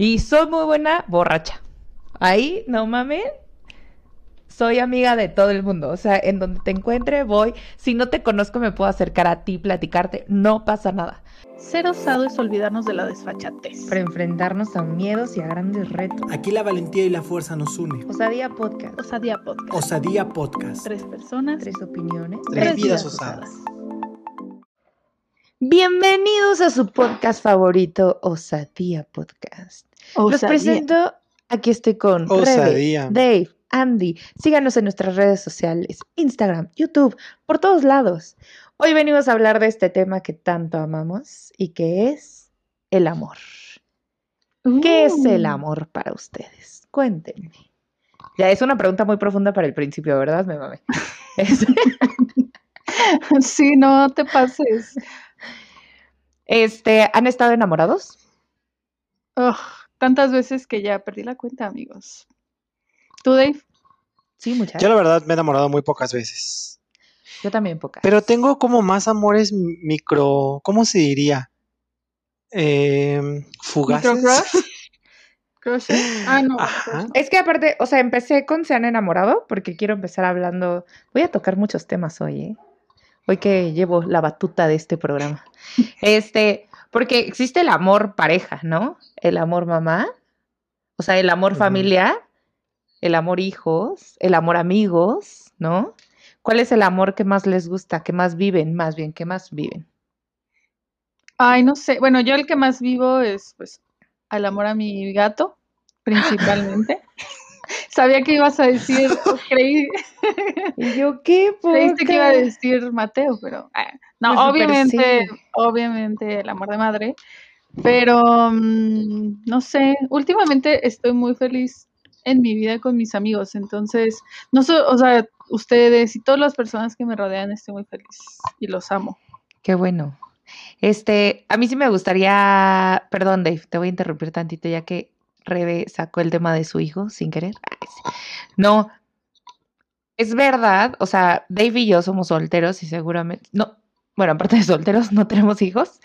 Y soy muy buena borracha. Ahí, no mames. Soy amiga de todo el mundo. O sea, en donde te encuentre, voy. Si no te conozco, me puedo acercar a ti, platicarte. No pasa nada. Ser osado es olvidarnos de la desfachatez. Para enfrentarnos a miedos y a grandes retos. Aquí la valentía y la fuerza nos une. Osadía Podcast. Osadía Podcast. Osadía Podcast. Tres personas. Tres opiniones. Tres vidas osadas. Bienvenidos a su podcast favorito, Osadía Podcast. Los Osadía. presento. Aquí estoy con Rebe. Dave, Andy. Síganos en nuestras redes sociales, Instagram, YouTube, por todos lados. Hoy venimos a hablar de este tema que tanto amamos y que es el amor. ¿Qué es el Uh. amor para ustedes? Cuéntenme. Ya es una pregunta muy profunda para el principio, ¿verdad? Me mame. Sí, no te pases. Este, ¿han estado enamorados? Ugh, tantas veces que ya perdí la cuenta, amigos. ¿Tú, Dave? Sí, muchas. Yo la verdad me he enamorado muy pocas veces. Yo también pocas. Pero tengo como más amores micro, ¿cómo se diría? Em, fugaces. ¿Microcrush? Ah, no. Ajá. Es que aparte, o sea, empecé con Se han enamorado porque quiero empezar hablando. Voy a tocar muchos temas hoy, ¿eh? Hoy que llevo la batuta de este programa. Este, porque existe el amor pareja, ¿no? El amor mamá, o sea, el amor familiar, el amor hijos, el amor amigos, ¿no? ¿Cuál es el amor que más les gusta, que más viven, más bien, que más viven? Ay, no sé. Bueno, yo el que más vivo es, pues, al amor a mi gato, principalmente. Sabía que ibas a decir, creí, Y yo, ¿qué? creíste que iba a decir Mateo, pero ah, no, Pues, obviamente, sí. obviamente el amor de madre, pero mm, no sé, últimamente estoy muy feliz en mi vida con mis amigos, entonces, no sé, o sea, ustedes y todas las personas que me rodean, estoy muy feliz y los amo. Qué bueno. Este, a mí sí me gustaría, perdón Dave, te voy a interrumpir tantito ya que Rebe sacó el tema de su hijo sin querer. Ay, sí. No, es verdad, o sea, Dave y yo somos solteros y seguramente, no, bueno, aparte de solteros, no tenemos hijos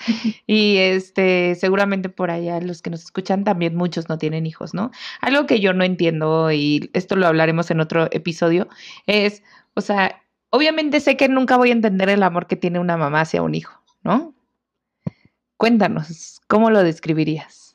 y este, seguramente por allá los que nos escuchan también muchos no tienen hijos, ¿no? Algo que yo no entiendo y esto lo hablaremos en otro episodio es, o sea, obviamente sé que nunca voy a entender el amor que tiene una mamá hacia un hijo, ¿no? Cuéntanos, ¿cómo lo describirías?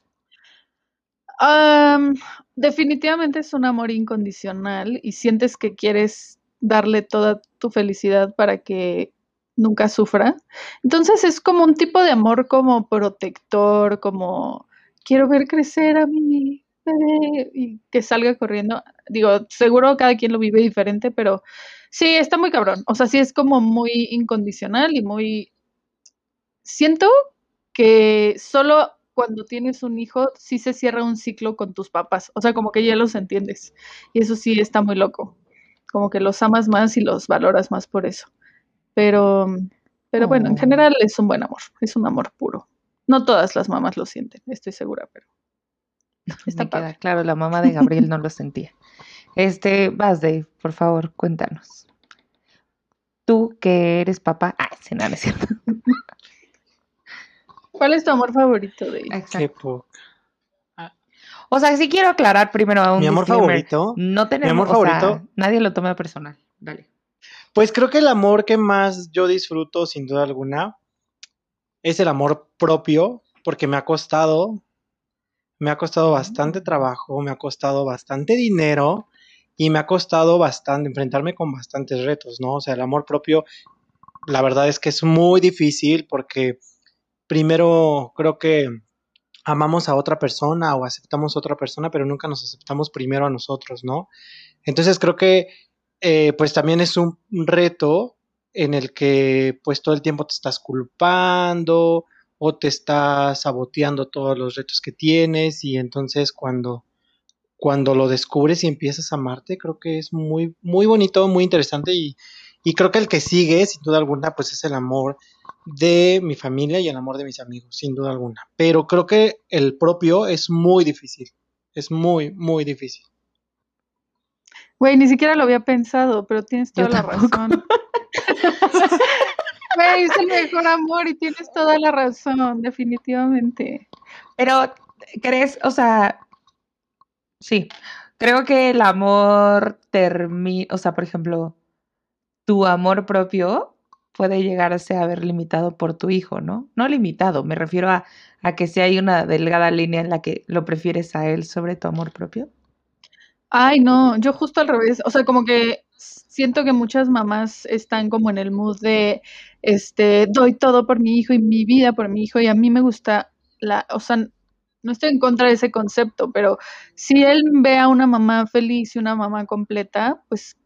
Am, definitivamente es un amor incondicional y sientes que quieres darle toda tu felicidad para que nunca sufra. Entonces es como un tipo de amor como protector, como quiero ver crecer a mi bebé y que salga corriendo. Digo, seguro cada quien lo vive diferente, pero sí, está muy cabrón. O sea, sí es como muy incondicional y muy... Siento que solo cuando tienes un hijo sí se cierra un ciclo con tus papás, o sea, como que ya los entiendes y eso sí está muy loco, como que los amas más y los valoras más por eso. Pero, pero bueno, en Oh. general es un buen amor, es un amor puro. No todas las mamás lo sienten, estoy segura, pero está Me queda claro, la mamá de Gabriel no lo sentía. Este, vas Dave, por favor, cuéntanos. Tú que eres papá, ah, sí, no, no es cierto. ¿Cuál es tu amor favorito de Qué poca. O sea, sí quiero aclarar primero a un Mi amor disclaimer. favorito. No tenemos, amor o sea, favorito. nadie lo toma personal. Dale. Pues creo que el amor que más yo disfruto, sin duda alguna, es el amor propio, porque me ha costado, me ha costado bastante trabajo, me ha costado bastante dinero y me ha costado bastante enfrentarme con bastantes retos, ¿no? O sea, el amor propio, la verdad es que es muy difícil porque primero creo que amamos a otra persona o aceptamos a otra persona, pero nunca nos aceptamos primero a nosotros, ¿no? Entonces creo que eh, pues también es un reto en el que pues todo el tiempo te estás culpando o te estás saboteando todos los retos que tienes y entonces cuando cuando lo descubres y empiezas a amarte, creo que es muy muy bonito, muy interesante y, y creo que el que sigue, sin duda alguna, pues es el amor de mi familia y el amor de mis amigos, sin duda alguna. Pero creo que el propio es muy difícil, es muy, muy difícil. Güey, ni siquiera lo había pensado, pero tienes Yo toda la tampoco. razón. Güey, es el mejor amor y tienes toda la razón, definitivamente. Pero ¿crees? O sea, sí, creo que el amor termina, o sea, por ejemplo, tu amor propio puede llegarse a ver limitado por tu hijo, ¿no? No limitado, me refiero a, a que si hay una delgada línea en la que lo prefieres a él sobre tu amor propio. Ay, no, yo justo al revés, o sea, como que siento que muchas mamás están como en el mood de, este, doy todo por mi hijo y mi vida por mi hijo y a mí me gusta la, o sea, no estoy en contra de ese concepto, pero si él ve a una mamá feliz y una mamá completa, pues,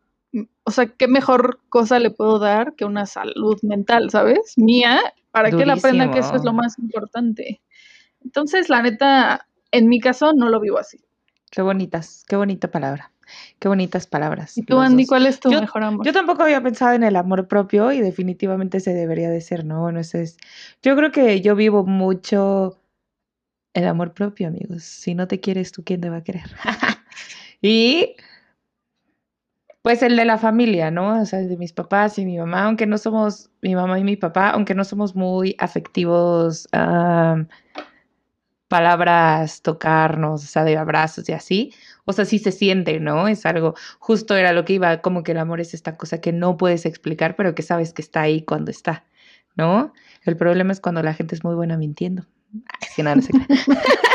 o sea, ¿qué mejor cosa le puedo dar que una salud mental, ¿sabes? Mía, para que él aprenda que eso es lo más importante. Entonces, la neta, en mi caso no lo vivo así. Qué bonitas, qué bonita palabra. Qué bonitas palabras. ¿Y tú, Andy, cuál es tu mejor amor? Yo tampoco había pensado en el amor propio y definitivamente se debería de ser, ¿no? Bueno, eso es. Yo creo que yo vivo mucho el amor propio, amigos. Si no te quieres, ¿tú quién te va a querer? y pues el de la familia, ¿no? O sea, el de mis papás y mi mamá, aunque no somos, mi mamá y mi papá, aunque no somos muy afectivos, palabras, tocarnos, o sea, de abrazos y así, o sea, sí se siente, ¿no? Es algo, justo era lo que iba, como que el amor es esta cosa que no puedes explicar, pero que sabes que está ahí cuando está, ¿no? El problema es cuando la gente es muy buena mintiendo. Ay, que nada, no sé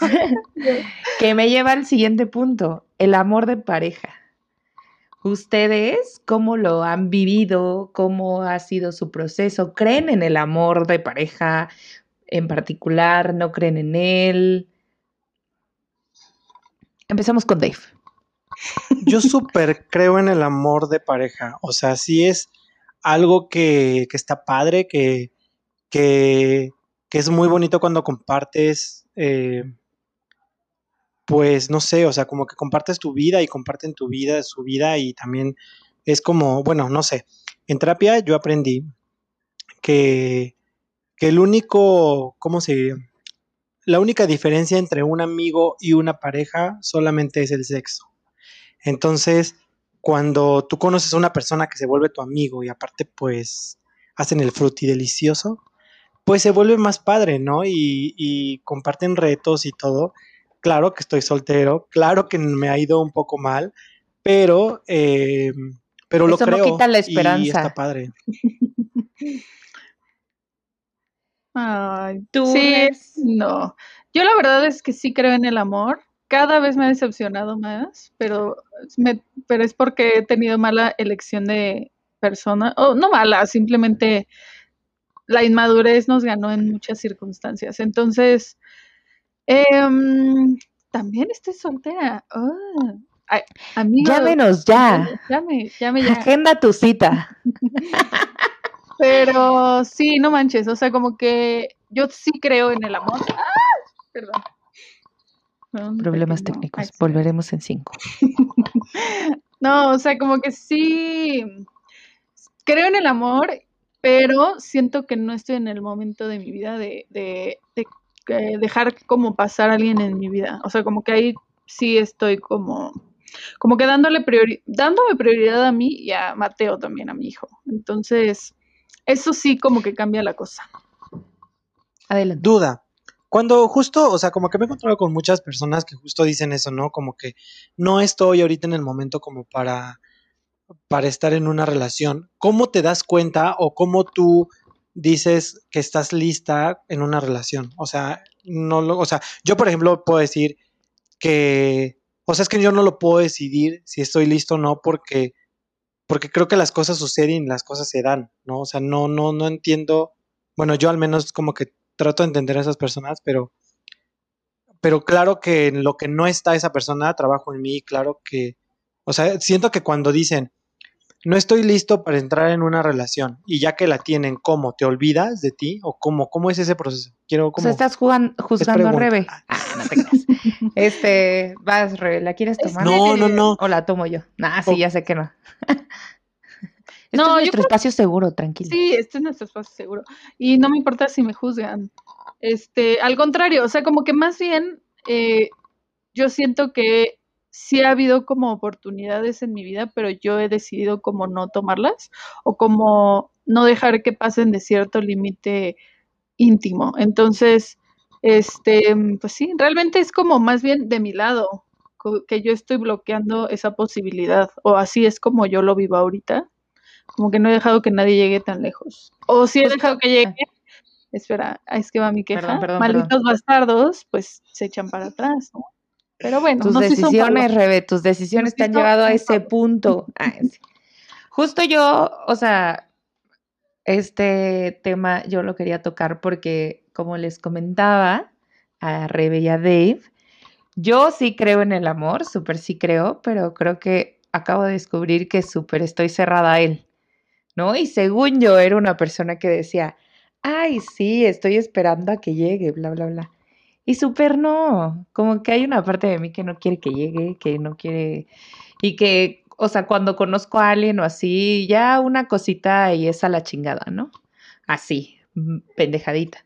que me lleva al siguiente punto, el amor de pareja. ¿Ustedes cómo lo han vivido? ¿Cómo ha sido su proceso? ¿Creen en el amor de pareja en particular? ¿No creen en él? Empezamos con Dave. Yo súper creo en el amor de pareja. O sea, sí es algo que, que está padre, que, que, que, es muy bonito cuando compartes, eh, pues no sé, o sea, como que compartes tu vida y comparten tu vida, su vida y también es como, bueno, no sé. En terapia yo aprendí que, que el único, ¿cómo se diría? la única diferencia entre un amigo y una pareja solamente es el sexo. Entonces, cuando tú conoces a una persona que se vuelve tu amigo y aparte pues hacen el fruti delicioso, pues se vuelve más padre, ¿no? Y, comparten retos y todo. Claro que estoy soltero, claro que me ha ido un poco mal, pero, eh, pero lo creo. No quita la esperanza. Y está padre. Ay, tú. Sí, no. Yo la verdad es que sí creo en el amor. Cada vez me ha decepcionado más, pero, me, pero es porque he tenido mala elección de persona. O no mala, simplemente la inmadurez nos ganó en muchas circunstancias. Entonces, em, también estoy soltera. Oh, ya menos ya. Llame, llame ya. Agenda tu cita. Pero sí, no manches, o sea, como que yo sí creo en el amor. ¡Ah! Perdón. Problemas técnicos, volveremos en cinco. no, o sea, como que sí creo en el amor, pero siento que no estoy en el momento de mi vida de, de, de, dejar como pasar a alguien en mi vida. O sea, como que ahí sí estoy como como que dándole priori dándome prioridad a mí y a Mateo también, a mi hijo. Entonces, eso sí como que cambia la cosa. Adelante. Duda. Cuando justo, o sea, como que me he encontrado con muchas personas que justo dicen eso, ¿no? Como que no estoy ahorita en el momento como para, para estar en una relación. ¿Cómo te das cuenta o cómo tú dices que estás lista en una relación? O sea, no lo, o sea, yo por ejemplo puedo decir que, o sea, es que yo no lo puedo decidir si estoy listo o no porque porque creo que las cosas suceden y las cosas se dan, ¿no? O sea, no, no, no entiendo, bueno, yo al menos como que trato de entender a esas personas, pero, pero claro que en lo que no está esa persona, trabajo en mí, claro que, o sea, siento que cuando dicen, no estoy listo para entrar en una relación y ya que la tienen, ¿cómo? ¿Te olvidas de ti? ¿O cómo? ¿Cómo es ese proceso? Quiero como... O sea, estás jugando, juzgando a Rebe. Ah, no te creas. Este, vas, Rebe, ¿la quieres tomar? No, no, no. ¿O la tomo yo? Nah, sí, ya sé que no. Este no, es nuestro espacio seguro, tranquilo. Sí, este es nuestro espacio seguro. Y no me importa si me juzgan. Este, al contrario, o sea, como que más bien eh, yo siento que sí ha habido como oportunidades en mi vida, pero yo he decidido como no tomarlas o como no dejar que pasen de cierto límite íntimo. Entonces, Este, pues sí, realmente es como más bien de mi lado, que yo estoy bloqueando esa posibilidad, o así es como yo lo vivo ahorita, como que no he dejado que nadie llegue tan lejos. O si he dejado que llegue, espera, es que va mi queja, Perdón, perdón, malditos bastardos, pues se echan para atrás, ¿no? Pero bueno, Tus no decisiones. Rebe, tus decisiones te han llevado a ese punto. Ah, sí. Justo yo, o sea, este tema yo lo quería tocar porque, como les comentaba a Rebe y a Dave, yo sí creo en el amor, súper sí creo, pero creo que acabo de descubrir que súper estoy cerrada a él, ¿no? Y según yo era una persona que decía, ay, sí, estoy esperando a que llegue, bla, bla, bla. Y súper no, como que hay una parte de mí que no quiere que llegue, que no quiere, y que, o sea, cuando conozco a alguien o así, ya una cosita y es a la chingada, ¿no? Así, pendejadita.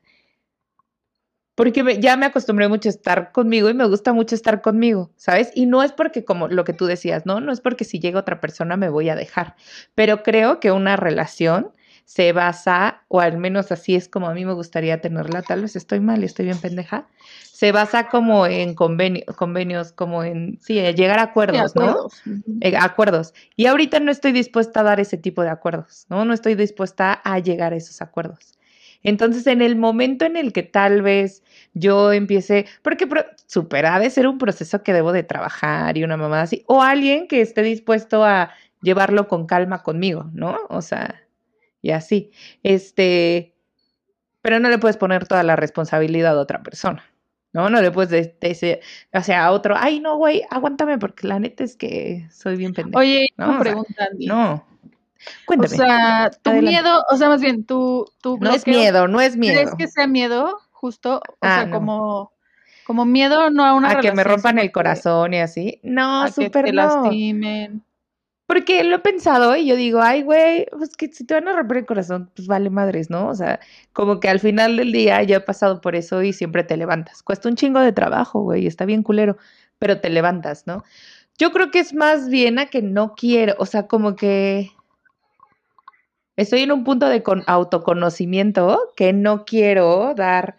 Porque ya me acostumbré mucho a estar conmigo y me gusta mucho estar conmigo, ¿sabes? Y no es porque, como lo que tú decías, ¿no? No es porque si llega otra persona me voy a dejar, pero creo que una relación se basa, o al menos así es como a mí me gustaría tenerla, tal vez estoy mal, estoy bien pendeja, se basa como en convenio- convenios, como en, sí, en llegar a Sí, acuerdos, ¿no? acuerdos. Ujú. Eh, acuerdos. Y ahorita no estoy dispuesta a dar ese tipo de acuerdos, ¿no? No estoy dispuesta a llegar a esos acuerdos. Entonces, en el momento en el que tal vez yo empiece, porque pro- super ha de ser un proceso que debo de trabajar y una mamá así, o alguien que esté dispuesto a llevarlo con calma conmigo, ¿no? O sea, y así. Este, pero no le puedes poner toda la responsabilidad a otra persona. No, no le puedes de- decir, o sea, a otro, ay, no, güey, aguántame porque la neta es que soy bien pendejo. Oye, No, una o sea. No. O Cuéntame. sea, tu Adelante. miedo, o sea, más bien, tu, tu no es miedo, no es miedo. ¿crees que sea miedo justo? O Ah, sea, no. como, como miedo no a una a que me rompan el que- corazón y así. No, a que súper te no. lastimen. Porque lo he pensado y yo digo, ay, güey, pues que si te van a romper el corazón, pues vale madres, ¿no? O sea, como que al final del día ya he pasado por eso y siempre te levantas. Cuesta un chingo de trabajo, güey, está bien culero, pero te levantas, ¿no? Yo creo que es más bien a que no quiero, o sea, como que estoy en un punto de con- autoconocimiento que no quiero dar,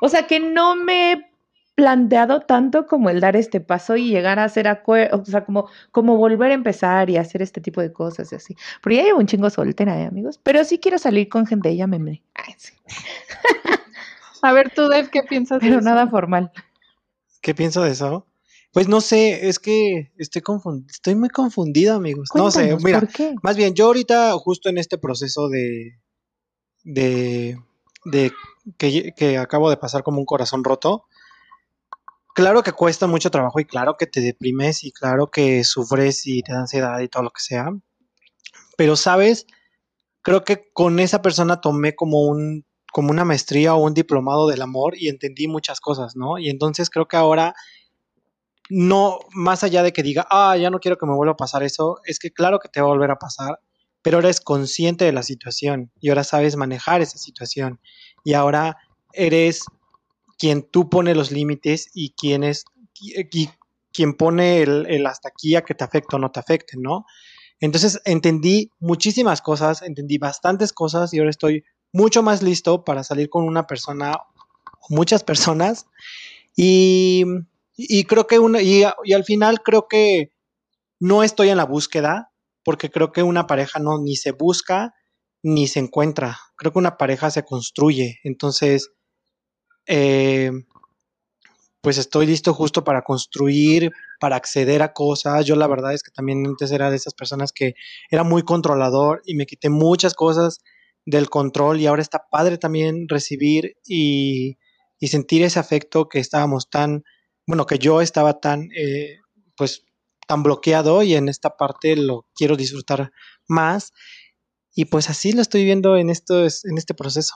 o sea, que no me planteado tanto como el dar este paso y llegar a hacer acuerdos, o sea, como, como volver a empezar y hacer este tipo de cosas y así. Porque ya llevo un chingo soltera, ¿eh, amigos? Pero sí quiero salir con gente, ya me... me- Ay, sí. A ver, tú, Dev, ¿qué piensas de Pero eso? nada formal. ¿Qué pienso de eso? Pues no sé, es que estoy confund- estoy muy confundido, amigos. No sé, Cuéntanos, mira, ¿por qué? más bien, yo ahorita justo en este proceso de, de, de que, que acabo de pasar como un corazón roto, claro que cuesta mucho trabajo y claro que te deprimes y claro que sufres y te da ansiedad y todo lo que sea, pero sabes, creo que con esa persona tomé como un como una maestría o un diplomado del amor y entendí muchas cosas, ¿no? Y entonces creo que ahora no, más allá de que diga, ah, ya no quiero que me vuelva a pasar eso, es que claro que te va a volver a pasar, pero ahora eres consciente de la situación y ahora sabes manejar esa situación y ahora eres quien tú pone los límites y quien es y, quien pone el, el hasta aquí a que te afecte o no te afecte, ¿no? Entonces entendí muchísimas cosas, entendí bastantes cosas y ahora estoy mucho más listo para salir con una persona o muchas personas y, y creo que una, y, y al final creo que no estoy en la búsqueda porque creo que una pareja no ni se busca ni se encuentra. Creo que una pareja se construye. Entonces, eh, pues estoy listo justo para construir, para acceder a cosas. Yo la verdad es que también antes era de esas personas que era muy controlador y me quité muchas cosas del control y ahora está padre también recibir y, y sentir ese afecto que estábamos tan, bueno, que yo estaba tan, eh, pues, tan bloqueado y en esta parte lo quiero disfrutar más. Y pues así lo estoy viendo en, esto, en este proceso.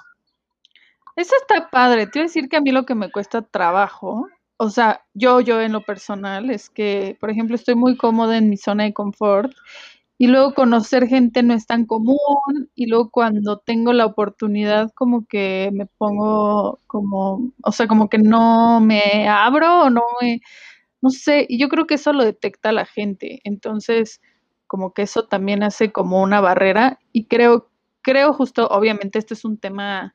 Eso está padre. Te iba a decir que a mí lo que me cuesta trabajo, o sea, yo, yo en lo personal, es que, por ejemplo, estoy muy cómoda en mi zona de confort y luego conocer gente no es tan común y luego cuando tengo la oportunidad como que me pongo como, o sea, como que no me abro o no me, no sé, y yo creo que eso lo detecta la gente. Entonces, como que eso también hace como una barrera y creo, creo justo, obviamente este es un tema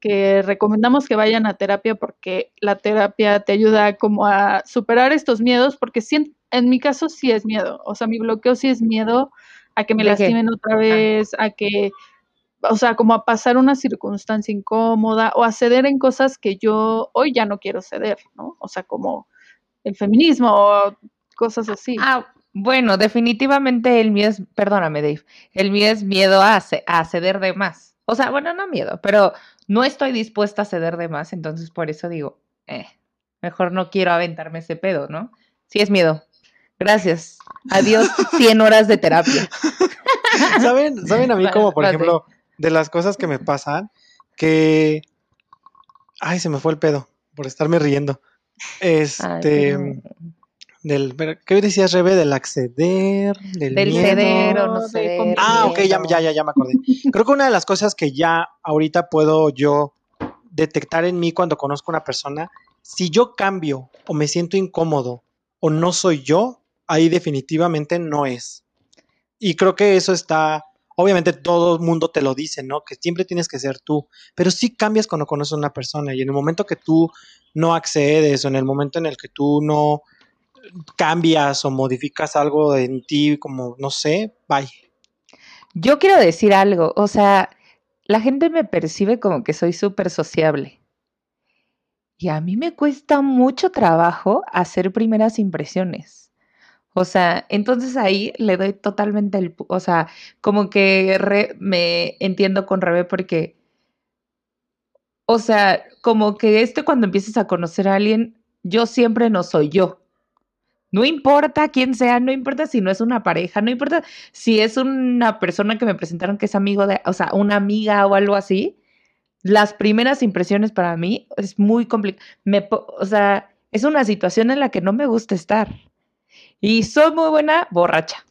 que recomendamos que vayan a terapia porque la terapia te ayuda como a superar estos miedos, porque sí, en mi caso sí es miedo, o sea, mi bloqueo sí es miedo a que me lastimen otra vez, a que, o sea, como a pasar una circunstancia incómoda o a ceder en cosas que yo hoy ya no quiero ceder, ¿no? O sea, como el feminismo o cosas así. Ah, bueno, definitivamente el mío es, perdóname Dave, el mío es miedo a, a ceder de más. O sea, bueno, no miedo, pero no estoy dispuesta a ceder de más, entonces por eso digo, eh, mejor no quiero aventarme ese pedo, ¿no? Sí es miedo. Gracias. Adiós 100 horas de terapia. ¿Saben, ¿Saben a mí como, por ejemplo, de las cosas que me pasan, que... Ay, se me fue el pedo por estarme riendo. Este... Del, ¿Qué decías, Rebe? Del acceder, del, Del miedo. ceder o no de ceder. convivir. Ah, ok, ya, ya, ya me acordé. Creo que una de las cosas que ya ahorita puedo yo detectar en mí cuando conozco a una persona, si yo cambio o me siento incómodo o no soy yo, ahí definitivamente no es. Y creo que eso está, obviamente todo el mundo te lo dice, ¿no? Que siempre tienes que ser tú, pero sí cambias cuando conoces a una persona y en el momento que tú no accedes o en el momento en el que tú no cambias o modificas algo en ti, como, no sé, bye. Yo quiero decir algo, o sea, la gente me percibe como que soy súper sociable. Y a mí me cuesta mucho trabajo hacer primeras impresiones. O sea, entonces ahí le doy totalmente el, o sea, como que re- me entiendo con Rebe porque, o sea, como que este cuando empiezas a conocer a alguien, yo siempre no soy yo. No importa quién sea, no importa si no es una pareja, no importa si es una persona que me presentaron que es amigo de, o sea, una amiga o algo así. Las primeras impresiones para mí es muy complicado. O sea, es una situación en la que no me gusta estar. Y soy muy buena borracha.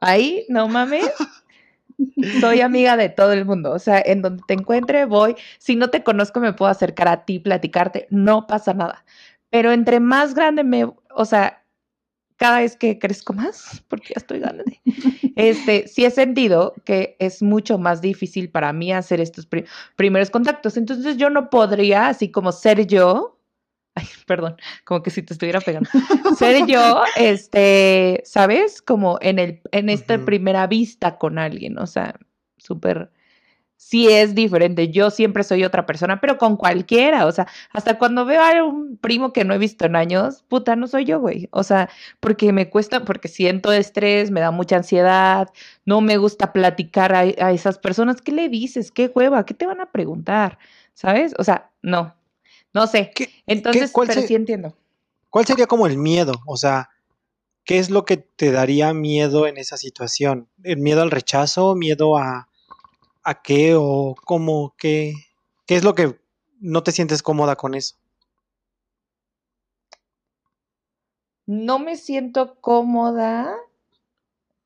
Ahí, no mames. Soy amiga de todo el mundo. O sea, en donde te encuentre, voy. Si no te conozco, me puedo acercar a ti, platicarte. No pasa nada. Pero entre más grande me, o sea, cada vez que crezco más, porque ya estoy grande, este, sí he sentido que es mucho más difícil para mí hacer estos pri- primeros contactos. Entonces yo no podría, así como ser yo, ay, perdón, como que si te estuviera pegando, ser yo, este, ¿sabes? Como en el, en esta primera vista con alguien, o sea, súper, sí es diferente. Yo siempre soy otra persona, pero con cualquiera, o sea, hasta cuando veo a un primo que no he visto en años, puta, no soy yo, güey. O sea, porque me cuesta, porque siento estrés, me da mucha ansiedad, no me gusta platicar a, a esas personas. ¿Qué le dices? ¿Qué hueva? ¿Qué te van a preguntar? ¿Sabes? O sea, no, no sé. ¿Qué- Entonces, pero se- sí entiendo. ¿Cuál sería como el miedo? O sea, ¿qué es lo que te daría miedo en esa situación? ¿El miedo al rechazo? ¿Miedo a, a qué? ¿O cómo? ¿Qué, ¿Qué es lo que no te sientes cómoda con eso? No me siento cómoda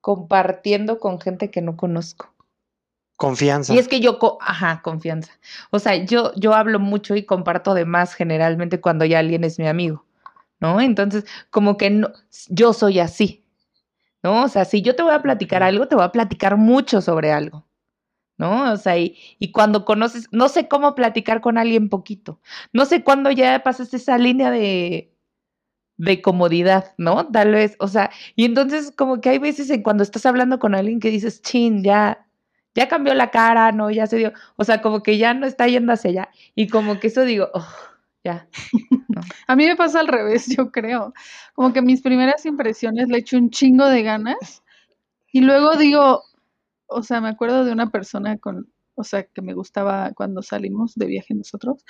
compartiendo con gente que no conozco. Confianza. Y es que yo, co- ajá, confianza. O sea, yo, yo hablo mucho y comparto de más generalmente cuando ya alguien es mi amigo, ¿no? Entonces, como que no, yo soy así, ¿no? O sea, si yo te voy a platicar algo, te voy a platicar mucho sobre algo, ¿no? O sea, y, y cuando conoces, no sé cómo platicar con alguien poquito, no sé cuándo ya pasaste esa línea de, de comodidad, ¿no? Tal vez, o sea, y entonces como que hay veces en cuando estás hablando con alguien que dices, chin, ya, ya cambió la cara, ¿no? Ya se dio, o sea, como que ya no está yendo hacia allá. Y como que eso digo, oh, ya. A mí me pasa al revés, yo creo. Como que mis primeras impresiones le echo un chingo de ganas y luego digo, o sea, me acuerdo de una persona con, o sea, que me gustaba cuando salimos de viaje nosotros.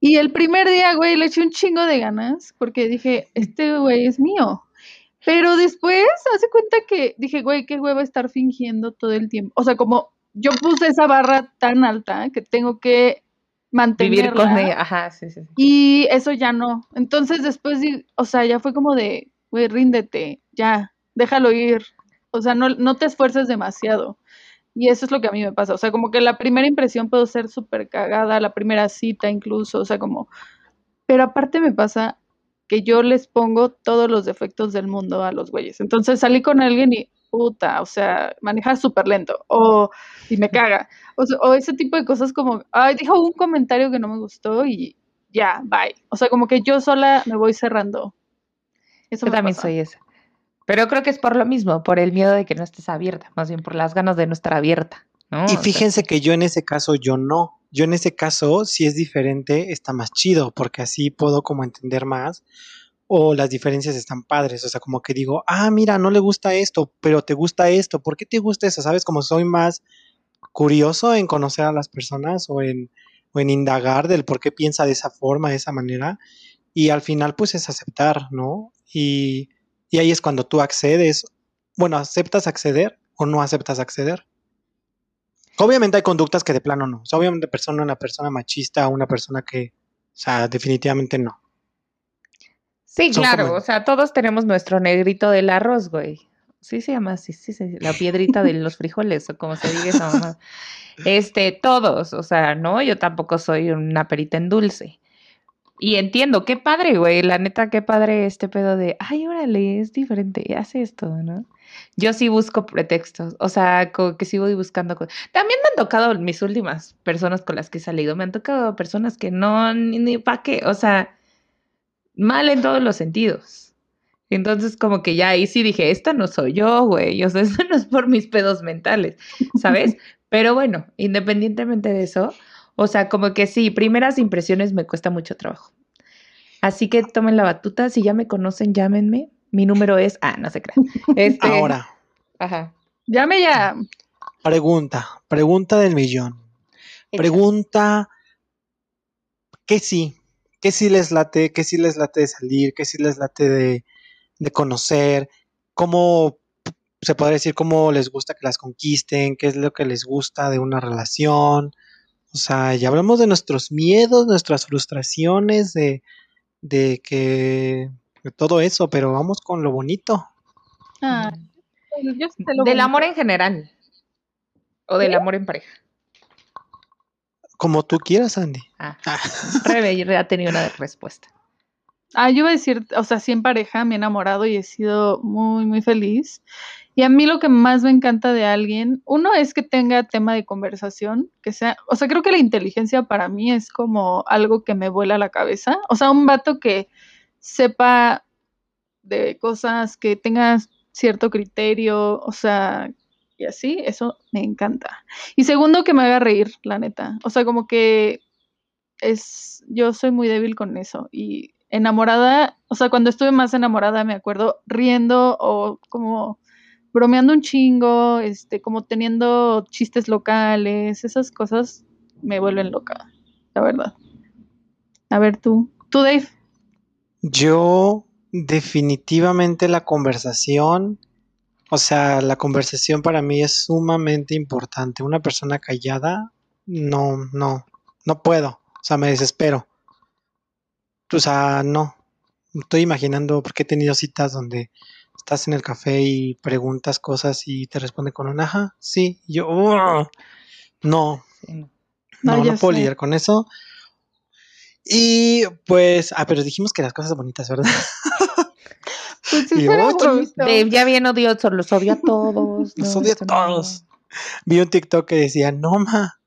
Y el primer día, güey, le eché un chingo de ganas porque dije, este güey es mío. Pero después, hace cuenta que dije, güey, qué hueva estar fingiendo todo el tiempo. O sea, como yo puse esa barra tan alta que tengo que mantenerla. Vivir con ella, ajá, sí, sí. Y eso ya no. Entonces después, o sea, ya fue como de, güey, ríndete, ya, déjalo ir. O sea, no, no te esfuerces demasiado. Y eso es lo que a mí me pasa. O sea, como que la primera impresión puedo ser súper cagada, la primera cita incluso, o sea, como... Pero aparte me pasa que yo les pongo todos los defectos del mundo a los güeyes. Entonces salí con alguien y puta, o sea, maneja súper lento, o y me caga, o, sea, o ese tipo de cosas como, ay, dijo un comentario que no me gustó y ya, bye. O sea, como que yo sola me voy cerrando. Eso yo también soy esa. Pero creo que es por lo mismo, por el miedo de que no estés abierta, más bien por las ganas de no estar abierta. Y fíjense que yo en ese caso, yo no. Yo en ese caso, si es diferente, está más chido, porque así puedo como entender más o las diferencias están padres, o sea, como que digo, ah, mira, no le gusta esto, pero te gusta esto, ¿por qué te gusta eso? ¿Sabes? Como soy más curioso en conocer a las personas o en, o en indagar del por qué piensa de esa forma, de esa manera, y al final pues es aceptar, ¿no? Y, y ahí es cuando tú accedes, bueno, aceptas acceder o no aceptas acceder. Obviamente hay conductas que de plano no. O sea, obviamente persona, una persona machista, una persona que, o sea, definitivamente no. Sí, claro, o sea, todos tenemos nuestro negrito del arroz, güey. Sí se llama así, sí, sí, la piedrita de los frijoles, o como se diga esa mamá. Este, todos, o sea, no, yo tampoco soy una perita en dulce. Y entiendo, qué padre, güey, la neta, qué padre este pedo de, ay, órale, es diferente, hace esto, ¿no? Yo sí busco pretextos, o sea, como que sí voy buscando cosas. También me han tocado mis últimas personas con las que he salido, me han tocado personas que no, ni, ni pa' qué, o sea, mal en todos los sentidos. Entonces, como que ya ahí sí dije, esta no soy yo, güey, o sea, esto no es por mis pedos mentales, ¿sabes? Pero bueno, independientemente de eso, o sea, como que sí, primeras impresiones me cuesta mucho trabajo. Así que tomen la batuta, si ya me conocen, llámenme. Mi número es, ah, no se crean. Este, Ahora. Ajá. Llame ya. Pregunta, pregunta del millón. Pregunta, ¿qué sí? ¿Qué sí les late? ¿Qué sí les late de salir? ¿Qué sí les late de, de conocer? ¿Cómo se podría decir cómo les gusta que las conquisten? ¿Qué es lo que les gusta de una relación? O sea, ya hablamos de nuestros miedos, nuestras frustraciones, de, de que de todo eso, pero vamos con lo bonito. Ah, del amor en general. O del amor en pareja. Como tú quieras, Andy. Ah, ah. Rebe ha tenido una respuesta. Ah, yo iba a decir, o sea, sí en pareja me he enamorado y he sido muy, muy feliz. Y a mí lo que más me encanta de alguien, uno es que tenga tema de conversación, que sea, o sea, creo que la inteligencia para mí es como algo que me vuela la cabeza. O sea, un vato que sepa de cosas, que tenga cierto criterio, o sea, y así, eso me encanta. Y segundo, que me haga reír, la neta. O sea, como que es, yo soy muy débil con eso. Y enamorada, o sea, cuando estuve más enamorada me acuerdo riendo o como bromeando un chingo, este, como teniendo chistes locales, esas cosas me vuelven loca, la verdad. A ver tú, tú Dave. Yo definitivamente la conversación, o sea, la conversación para mí es sumamente importante. Una persona callada, no, no, no puedo, o sea, me desespero. O sea, no. Estoy imaginando, porque he tenido citas donde estás en el café y preguntas cosas y te responde con un ajá, sí, yo, no, no, no, puedo lidiar con eso. Y pues, ah, pero dijimos que las cosas bonitas, ¿verdad? Pues sí, ya bien odioso, los odio a todos. Los odio a todos. Vi un TikTok que decía, no, ma,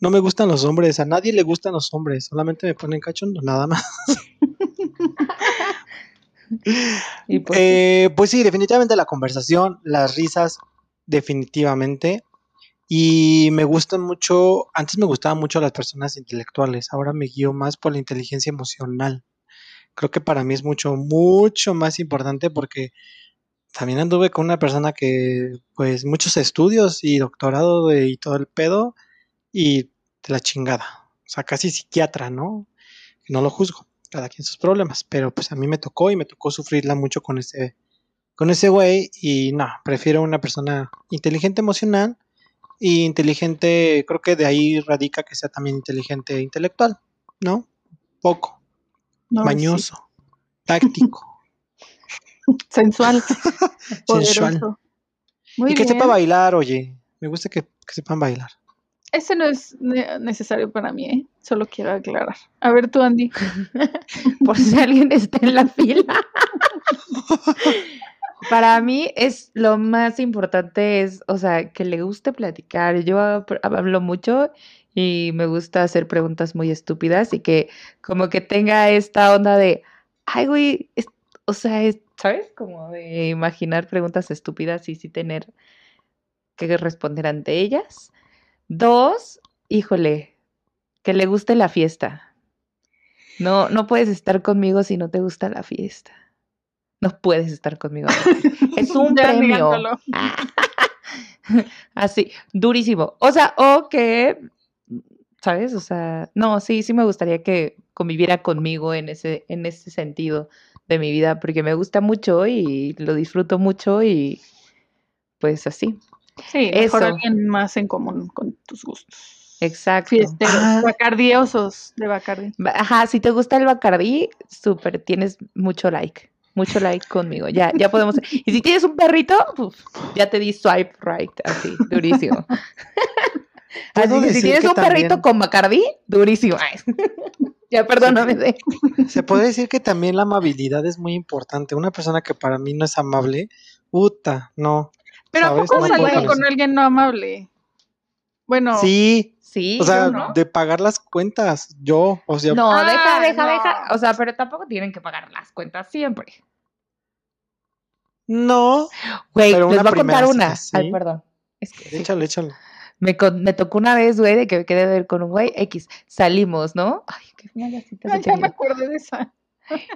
no me gustan los hombres, a nadie le gustan los hombres, solamente me ponen cachondo, nada más. pues, eh, pues sí, definitivamente la conversación, las risas, definitivamente. Y me gustan mucho, antes me gustaban mucho las personas intelectuales, ahora me guío más por la inteligencia emocional. Creo que para mí es mucho, mucho más importante porque también anduve con una persona que, pues, muchos estudios y doctorado y todo el pedo y de la chingada. O sea, casi psiquiatra, ¿no? No lo juzgo, cada quien sus problemas, pero pues a mí me tocó y me tocó sufrirla mucho con ese, con ese güey y no, prefiero una persona inteligente emocional y inteligente, creo que de ahí radica que sea también inteligente intelectual, ¿no? Poco. mañoso, táctico. Sensual. Sensual. y que sepa bailar, oye. Me gusta que, sepan bailar. Ese no es necesario para mí, ¿eh? Solo quiero aclarar. A ver tú, Andy. Por si alguien está en la fila. para mí es lo más importante es, o sea, que le guste platicar. Yo hab- hablo mucho y me gusta hacer preguntas muy estúpidas y que como que tenga esta onda de, ay, güey, o sea, es- ¿sabes? Como de imaginar preguntas estúpidas y sí tener que responder ante ellas. Dos, híjole, que le guste la fiesta. No, no puedes estar conmigo si no te gusta la fiesta. No puedes estar conmigo. Es un Ya premio. negándolo. Así, durísimo. O sea, o que, ¿sabes? O sea, no, sí, sí me gustaría que conviviera conmigo en ese, en ese sentido de mi vida, porque me gusta mucho y lo disfruto mucho y pues así. Sí, mejor Eso. alguien más en común con tus gustos. Exacto. Fiesteros, Ah. bacardiosos de Bacardi. Ba- Ajá, si te gusta el Bacardí, súper, tienes mucho like. Mucho like conmigo. Ya, ya podemos. Y si tienes un perrito, uf, ya te di swipe right, así, durísimo. Así que si tienes que un perrito con Bacardí, durísimo. Ay, ya perdóname. de- Se puede decir que también la amabilidad es muy importante. Una persona que para mí no es amable, puta, no. Pero ¿a poco salido con alguien no amable? Bueno, Sí, Sí, o sea, no. de pagar las cuentas, yo, o sea, No, deja, Ah, deja, no. deja. O sea, pero tampoco tienen que pagar las cuentas siempre. no. Güey, les voy a contar una. cita, Ay, perdón. Es que sí. Échale, échale. Me, con- me tocó una vez, güey, de que me quedé de ver con un güey X. Salimos, ¿no? Ay, qué mala cita se ay, ya me acordé de esa.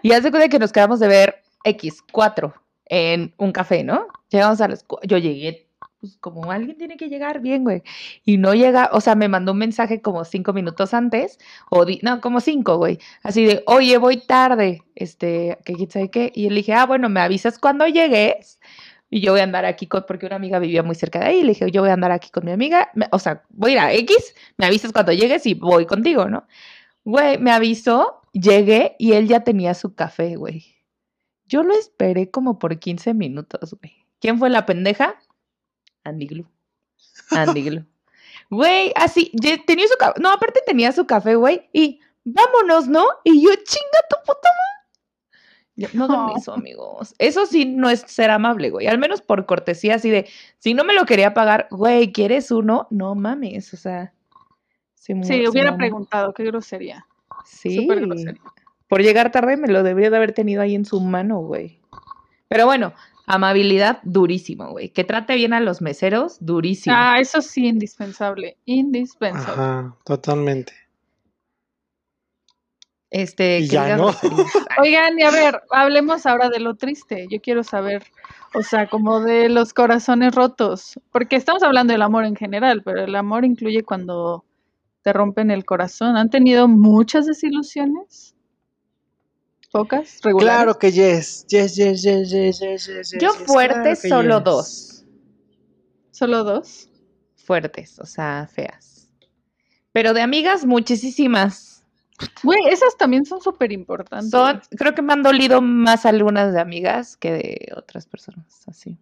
Y hace cuenta que nos quedamos de ver X, cuatro, en un café, ¿no? Llegamos a las... Yo llegué, pues como alguien tiene que llegar bien, güey. Y no llega, o sea, me mandó un mensaje como cinco minutos antes, o di- no, como cinco, güey. Así de, oye, voy tarde, este, que quién sabe qué. Y le dije, ah, bueno, me avisas cuando llegues. Y yo voy a andar aquí con, porque una amiga vivía muy cerca de ahí. Le dije, yo voy a andar aquí con mi amiga. me- o sea, voy a ir a X, me avisas cuando llegues y voy contigo, ¿no? Güey, me avisó, llegué y él ya tenía su café, güey. Yo lo esperé como por 15 minutos, güey. ¿Quién fue la pendeja? Andy Glue. Andy Glue. Güey, así, tenía su café. No, aparte tenía su café, güey. Y vámonos, ¿no? Y yo, chinga tu puta madre. No hagan Oh. eso, amigos. Eso sí no es ser amable, güey. Al menos por cortesía, así de, si no me lo quería pagar, güey, ¿quieres uno? No mames, o sea. se Sí, se hubiera mamó. preguntado, qué grosería. Sí. Súper grosería. Por llegar tarde me lo debería de haber tenido ahí en su mano, güey. Pero bueno, amabilidad durísimo, güey. Que trate bien a los meseros, durísimo. Ah, eso sí, indispensable. Indispensable. Ajá, totalmente. Este, que ya no. Oigan, y a ver, hablemos ahora de lo triste. Yo quiero saber, o sea, como de los corazones rotos, porque estamos hablando del amor en general, pero el amor incluye cuando te rompen el corazón. ¿Han tenido muchas desilusiones? ¿Pocas? ¿Regulares? Claro que yes. Yes, yes, yes, yes, yes, yes, Yo yes, fuertes claro solo yes. dos. ¿Solo dos? Fuertes, o sea, feas. Pero de amigas, muchísimas. Güey, esas también son súper importantes. Son, creo que me han dolido más algunas de amigas que de otras personas, así.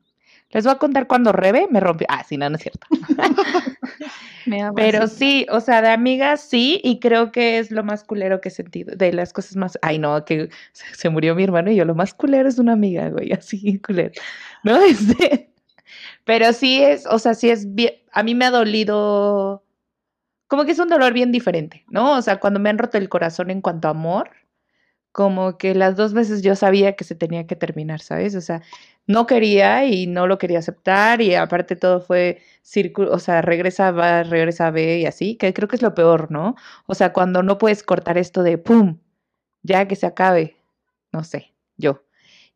Les voy a contar cuando Rebe me rompió. Ah, sí, no, no es cierto. Pero sí, o sea, de amigas sí, y creo que es lo más culero que he sentido. De las cosas más. Ay, no, que se, se murió mi hermano y yo lo más culero es una amiga, güey, así culero. ¿No? Este, pero sí es, o sea, sí es bien. A mí me ha dolido. Como que es un dolor bien diferente, ¿no? O sea, cuando me han roto el corazón en cuanto a amor, como que las dos veces yo sabía que se tenía que terminar, ¿sabes? O sea, no quería y no lo quería aceptar y aparte todo fue círculo, o sea, regresa, va, regresa, ve y así, que creo que es lo peor, ¿no? O sea, cuando no puedes cortar esto de pum, ya que se acabe, no sé, yo.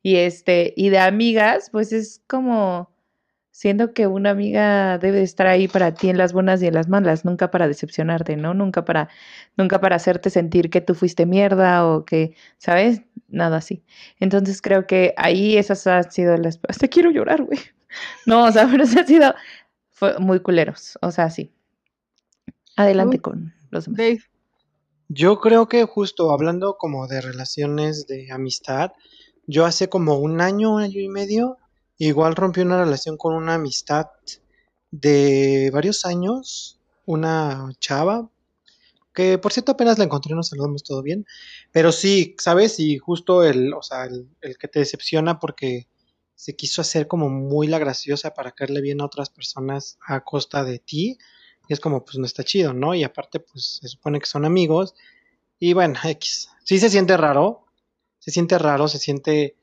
Y este, y de amigas, pues es como siento que una amiga debe estar ahí para ti en las buenas y en las malas, nunca para decepcionarte, ¿no? Nunca para, nunca para hacerte sentir que tú fuiste mierda o que, ¿sabes? Nada así. Entonces creo que ahí esas han sido las... Hasta quiero llorar, güey. No, o sea, pero se han sido fue muy culeros, o sea, sí. Adelante con los demás. Dave, Yo creo que justo hablando como de relaciones de amistad, yo hace como un año, un año y medio, igual rompí una relación con una amistad de varios años, una chava, que por cierto apenas la encontré, nos saludamos todo bien, pero sí, ¿sabes? Y justo el, o sea, el, el que te decepciona porque se quiso hacer como muy la graciosa para caerle bien a otras personas a costa de ti. Y es como, pues no está chido, ¿no? Y aparte, pues se supone que son amigos. Y bueno, X. Sí se siente raro. Se siente raro, se siente.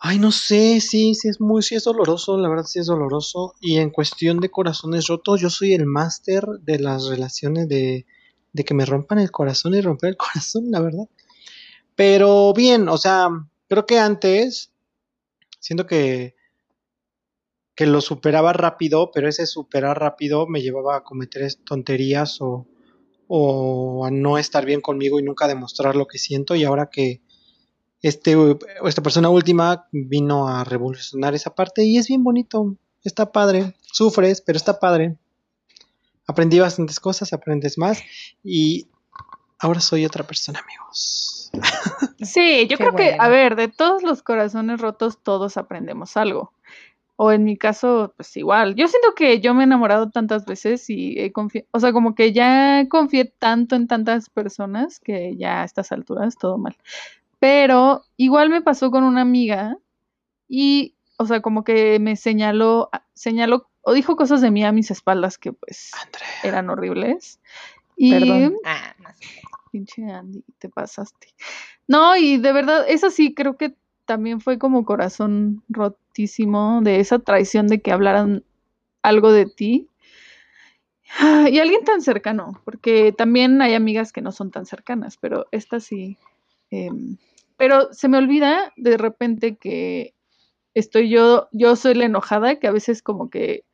Ay, no sé, sí, sí es muy, sí es doloroso, la verdad sí es doloroso. Y en cuestión de corazones rotos, yo soy el máster de las relaciones de, de que me rompan el corazón y romper el corazón, la verdad. Pero bien, o sea, creo que antes, siento que, que lo superaba rápido, pero ese superar rápido me llevaba a cometer tonterías o, o a no estar bien conmigo y nunca demostrar lo que siento. Y ahora que este, esta persona última vino a revolucionar esa parte y es bien bonito, está padre, sufres, pero está padre. Aprendí bastantes cosas, aprendes más y ahora soy otra persona, amigos. Sí, yo Qué creo que, a ver, de todos los corazones rotos, todos aprendemos algo. O en mi caso, pues igual. Yo siento que yo me he enamorado tantas veces y he confiado, o sea, como que ya confié tanto en tantas personas que ya a estas alturas todo mal. Pero igual me pasó con una amiga y, o sea, como que me señaló, señaló o dijo cosas de mí a mis espaldas que pues Andrea. eran horribles. Y Perdón. Ah, no sé. Pinche Andy, te pasaste. No, y de verdad, eso sí, creo que también fue como corazón rotísimo de esa traición de que hablaran algo de ti. Ah, Y alguien tan cercano, porque también hay amigas que no son tan cercanas, pero esta sí. Em, pero se me olvida de repente que estoy yo, yo soy la enojada, que a veces como que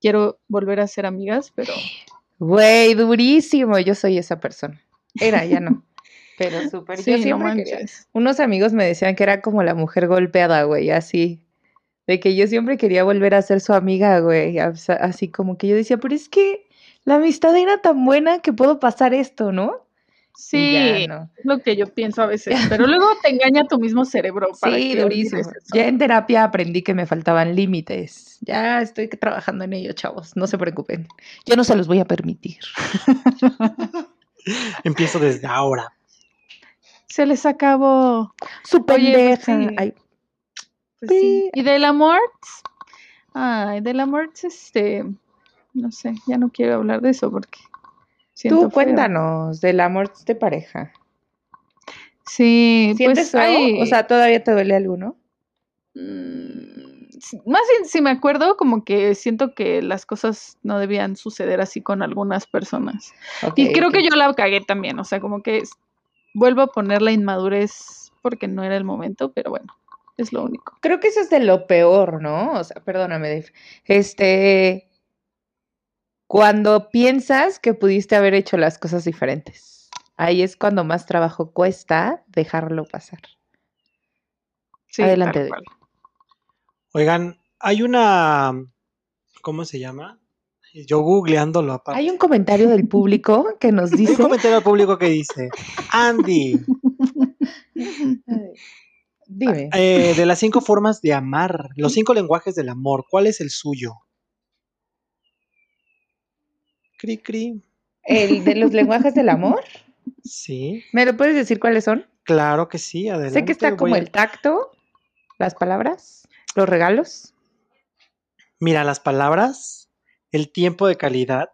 quiero volver a ser amigas, pero Güey, durísimo. Yo soy esa persona. Era, ya no. Pero súper. sí, yo no siempre quería. manches. Unos amigos me decían que era como la mujer golpeada, güey, así. De que yo siempre quería volver a ser su amiga, güey. Así como que yo decía, pero es que la amistad era tan buena que puedo pasar esto, ¿no? Sí, ya no. es lo que yo pienso a veces, pero luego te engaña tu mismo cerebro para Sí, que durísimo. Ya en terapia aprendí que me faltaban límites. Ya estoy trabajando en ello, chavos. No se preocupen. Yo no se los voy a permitir. Empiezo desde ahora. Se les acabó. Su Oye, pues pendeja. sí. Ay, Pues sí. Sí. Y del amor, ay, del amor, este, no sé, ya no quiero hablar de eso porque siento tú feo. cuéntanos del amor de pareja. Sí, ¿Sientes pues feo? ay, O sea, ¿todavía te duele alguno? mm, más si me acuerdo como que siento que las cosas no debían suceder así con algunas personas. Y creo que yo la cagué también, o sea, como que vuelvo a poner la inmadurez porque no era el momento, pero bueno, es lo único. Creo que eso es de lo peor, ¿no? O sea, perdóname, Dave. Este, cuando piensas que pudiste haber hecho las cosas diferentes, ahí es cuando más trabajo cuesta dejarlo pasar. Sí, Adelante, cual. Oigan, hay una. ¿Cómo se llama? Yo googleándolo aparte. Hay un comentario del público que nos Hay un dice, comentario al público que dice: Andy, dime, eh, de las cinco formas de amar, los cinco lenguajes del amor, ¿cuál es el suyo? Cri, cri. el de los lenguajes del amor, Sí, ¿me lo puedes decir cuáles son? claro que sí, adelante. Sé que está como a- el tacto, las palabras, los regalos. Mira, las palabras, el tiempo de calidad,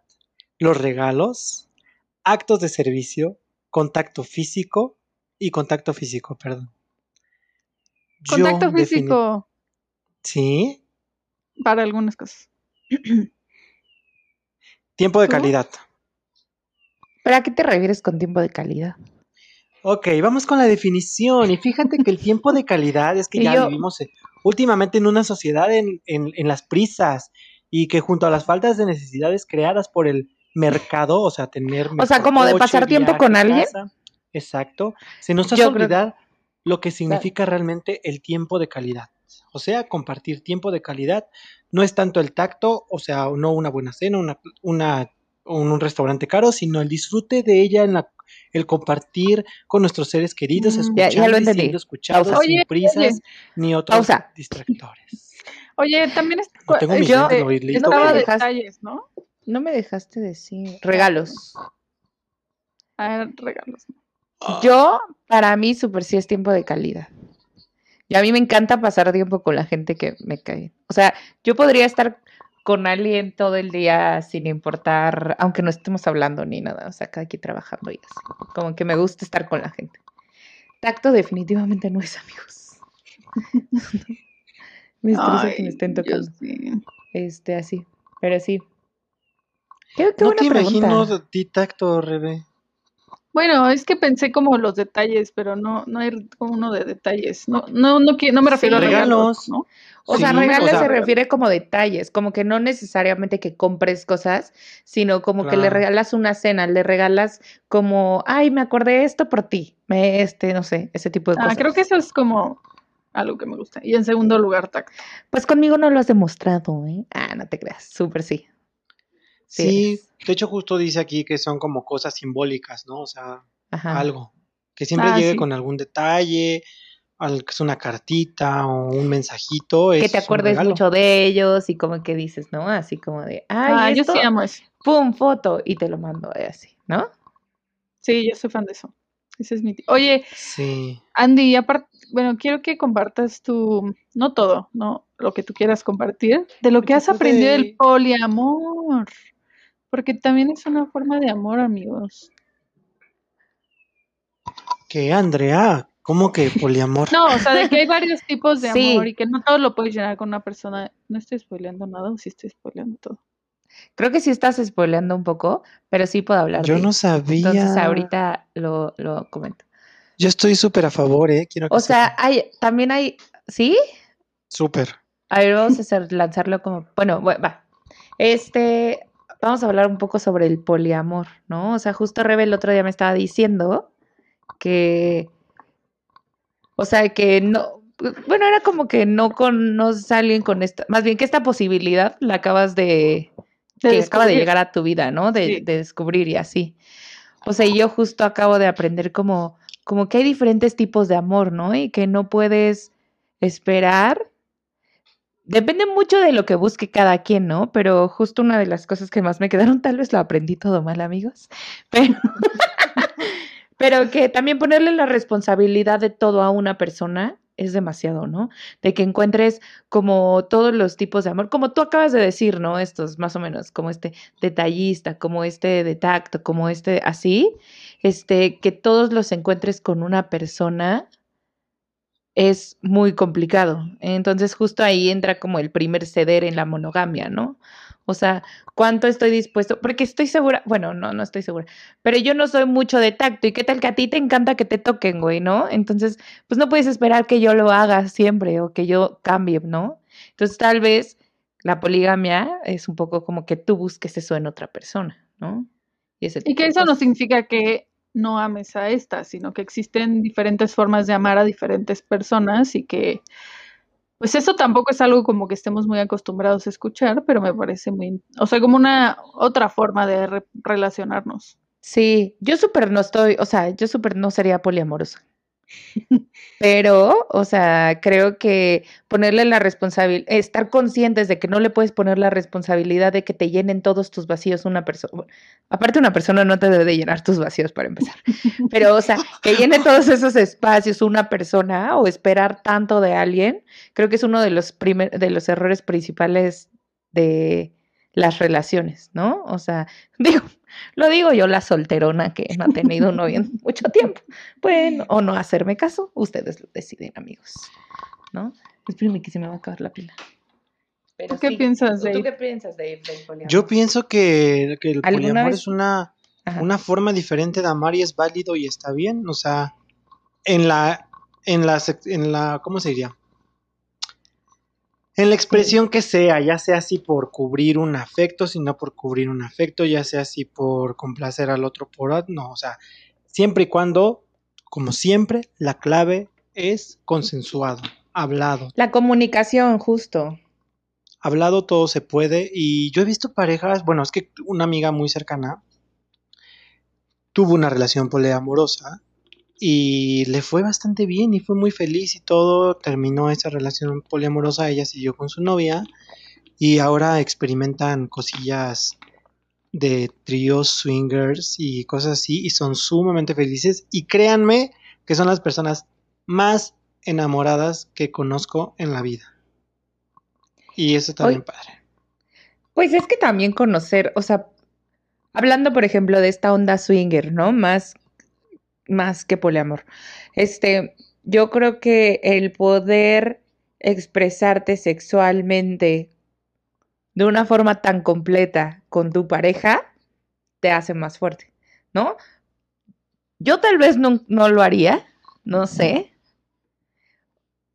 los regalos, actos de servicio, contacto físico y contacto físico, perdón. Yo Contacto defini- físico Sí, para algunas cosas. tiempo de ¿Tú? calidad. ¿Para qué te refieres con tiempo de calidad? Ok, vamos con la definición. Y fíjate que el tiempo de calidad es que ya yo- vivimos en- últimamente en una sociedad en, en- en las prisas y que junto a las faltas de necesidades creadas por el mercado, o sea, tener... O sea, como de pasar tiempo viaje, con alguien. casa, exacto. Se nos hace creo- olvidar lo que significa realmente el tiempo de calidad. O sea, compartir tiempo de calidad no es tanto el tacto, o sea, no una buena cena, una, una, un, un restaurante caro, sino el disfrute de ella en la el compartir con nuestros seres queridos, Mm. Escuchados Pausa. sin Oye, prisas oye. ni otros Pausa. distractores. Oye, también es, No tengo Yo- eh, no me estaba pero- dejas- detalles, ¿no? No me dejaste decir. Regalos. Ah, regalos. Ah, Yo, para mí, súper sí es tiempo de calidad. Y a mí me encanta pasar tiempo con la gente que me cae. O sea, yo podría estar con alguien todo el día sin importar, aunque no estemos hablando ni nada, o sea, cada aquí trabajando y así. Como que me gusta estar con la gente. Tacto definitivamente no es amigos. me estresa que me estén tocando. Este, así. Pero sí. Qué, qué no te imagino de ti tacto, Rebe. Bueno, es que pensé como los detalles, pero no, no hay como uno de detalles. No, no, no, no me refiero a regalos, ¿no? O sea, regalos se refiere como detalles, como que no necesariamente que compres cosas, sino como que le regalas una cena, le regalas como, ay, me acordé esto por ti, me, este, no sé, ese tipo de ah, cosas. creo que eso es como algo que me gusta. Y en segundo lugar, tacto. Pues conmigo no lo has demostrado, ¿eh? Ah, no te creas, súper sí. Sí, de hecho justo dice aquí que son como cosas simbólicas, ¿no? O sea, algo. Que siempre ah, llegue con algún detalle, que es una cartita o un mensajito. Que te acuerdes mucho de ellos y como que dices, ¿no? Así como de, ay, ah, yo sí amo eso. Pum, foto y te lo mando eh, así, ¿no? Sí, yo soy fan de eso. Ese es mi. Oye, sí. Andy, aparte, bueno, quiero que compartas tu, no todo, no lo que tú quieras compartir, de lo que has aprendido del poliamor. Porque también es una forma de amor, amigos. ¿Qué, Andrea? ¿Cómo que poliamor? No, o sea, de que hay varios tipos de amor y que no todo lo puedes llenar con una persona. No estoy spoileando nada o sí estoy spoileando todo. Creo que sí estás spoileando un poco, pero sí puedo hablar. Yo no sabía. Entonces ahorita lo, lo comento. Yo estoy súper a favor, ¿eh? Quiero o sea, hay, también hay, ¿sí? Súper. A ver, vamos a hacer, lanzarlo como, bueno, va. Este, vamos a hablar un poco sobre el poliamor, ¿no? O sea, justo Rebe el otro día me estaba diciendo que, o sea, que no, bueno, era como que no conoces a alguien con esta, más bien que esta posibilidad la acabas de, que acaba de llegar a tu vida, ¿no? De, de, descubrir y así. O sea, yo justo acabo de aprender como, como que hay diferentes tipos de amor, ¿no? Y que no puedes esperar Depende mucho de lo que busque cada quien, ¿no? Pero justo una de las cosas que más me quedaron, tal vez lo aprendí todo mal, amigos, pero, que también ponerle la responsabilidad de todo a una persona es demasiado, ¿no? De que encuentres como todos los tipos de amor, como tú acabas de decir, ¿no? Estos más o menos, como este detallista, como este de tacto, como este así, este, que todos los encuentres con una persona es muy complicado. Entonces justo ahí entra como el primer ceder en la monogamia, ¿no? O sea, ¿cuánto estoy dispuesto? Porque estoy segura, bueno, no, no estoy segura, pero yo no soy mucho de tacto y qué tal que a ti te encanta que te toquen, güey, ¿no? Entonces, pues no puedes esperar que yo lo haga siempre o que yo cambie, ¿no? Entonces, tal vez la poligamia es un poco como que tú busques eso en otra persona, ¿no? Y, y que eso no significa que no ames a esta, sino que existen diferentes formas de amar a diferentes personas y que, pues eso tampoco es algo como que estemos muy acostumbrados a escuchar, pero me parece muy, o sea, como una otra forma de relacionarnos. Sí, yo súper no estoy, o sea, yo súper no sería poliamorosa. Pero, o sea, creo que ponerle la responsabilidad, estar conscientes de que no le puedes poner la responsabilidad de que te llenen todos tus vacíos una persona. Aparte, una persona no te debe de llenar tus vacíos para empezar. Pero, o sea, que llene todos esos espacios una persona o esperar tanto de alguien, creo que es uno de los, primer, de los errores principales de las relaciones, ¿no? O sea, digo, lo digo yo, la solterona que no ha tenido novio en mucho tiempo. Bueno, o no hacerme caso, ustedes lo deciden, amigos. ¿No? Espérenme que se me va a acabar la pila. ¿Tú qué piensas de ¿Tú qué piensas de, poliamor? Yo pienso que, el poliamor es una, una forma diferente de amar y es válido y está bien. O sea, en la, en la, en la, ¿cómo se diría? En la expresión que sea, ya sea así por cubrir un afecto, sino por cubrir un afecto, ya sea así por complacer al otro por no, o sea, siempre y cuando, como siempre, la clave es consensuado, hablado. La comunicación, justo. Hablado todo se puede y yo he visto parejas, bueno, es que una amiga muy cercana tuvo una relación poliamorosa y le fue bastante bien y fue muy feliz y todo. Terminó esa relación poliamorosa, ella siguió con su novia y ahora experimentan cosillas de tríos, swingers y cosas así y son sumamente felices y créanme que son las personas más enamoradas que conozco en la vida. Y eso bien padre. Pues es que también conocer, o sea, hablando por ejemplo de esta onda swinger, ¿no? Más, más que poliamor. Este, yo creo que el poder expresarte sexualmente de una forma tan completa con tu pareja te hace más fuerte, ¿no? Yo tal vez no, no lo haría, no sé.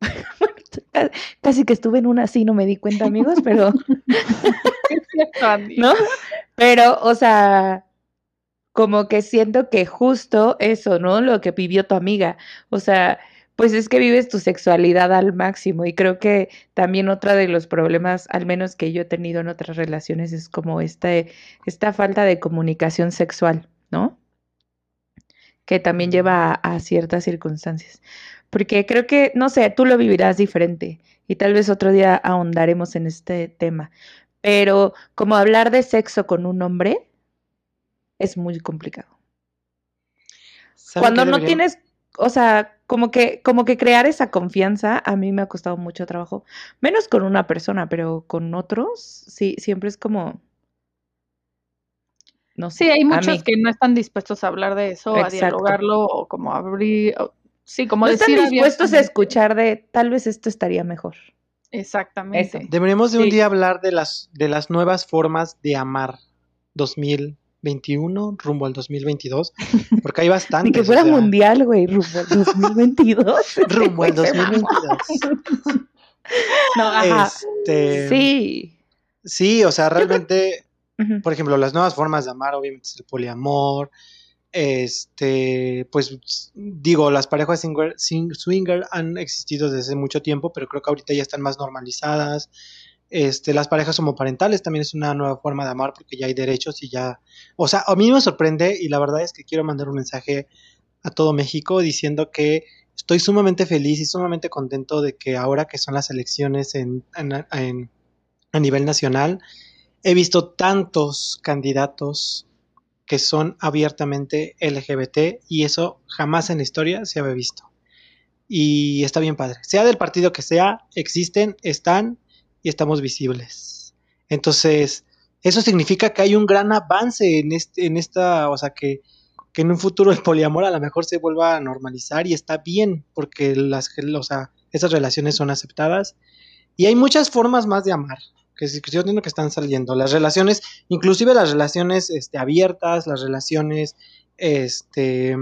Casi que estuve en una así, no me di cuenta, amigos, pero... ¿no? Pero, o sea, como que siento que justo eso, ¿no? Lo que vivió tu amiga. O sea, pues es que vives tu sexualidad al máximo y creo que también otro de los problemas, al menos que yo he tenido en otras relaciones, es como este, esta falta de comunicación sexual, ¿no? Que también lleva a, a ciertas circunstancias. Porque creo que, no sé, tú lo vivirás diferente y tal vez otro día ahondaremos en este tema. Pero como hablar de sexo con un hombre es muy complicado. ¿Saben Cuando no tienes, o sea, como que, como que crear esa confianza, a mí me ha costado mucho trabajo. Menos con una persona, pero con otros, sí, siempre es como. No sé. Sí, hay muchos mí. que no están dispuestos a hablar de eso, a dialogarlo o como abrir, o- sí, como no están dispuestos a escuchar de tal vez esto estaría mejor. Exactamente. Eso. Deberíamos de un día hablar de las, de las nuevas formas de amar 2021 rumbo al 2022, porque hay Ni bastantes. que o fuera sea, mundial, güey, rumbo al 2022. Rumbo al Güey, se mamó. 2022. No, ajá. Este, Sí. sí, o sea, realmente, por ejemplo, las nuevas formas de amar, obviamente es el poliamor, este, pues digo, las parejas swinger, swing- swinger han existido desde mucho tiempo, pero creo que ahorita ya están más normalizadas. Este, las parejas homoparentales también es una nueva forma de amar porque ya hay derechos y ya, o sea, a mí me sorprende y la verdad es que quiero mandar un mensaje a todo México diciendo que estoy sumamente feliz y sumamente contento de que ahora que son las elecciones en, a nivel nacional, he visto tantos candidatos que son abiertamente LGBT y eso jamás en la historia se había visto. Y está bien padre. Sea del partido que sea, existen, están y estamos visibles. Entonces, eso significa que hay un gran avance en, este, en esta, o sea, que, que en un futuro el poliamor a lo mejor se vuelva a normalizar y está bien, porque las, o sea, esas relaciones son aceptadas. Y hay muchas formas más de amar, que yo que están saliendo. Las relaciones, inclusive las relaciones este, abiertas, las relaciones, este,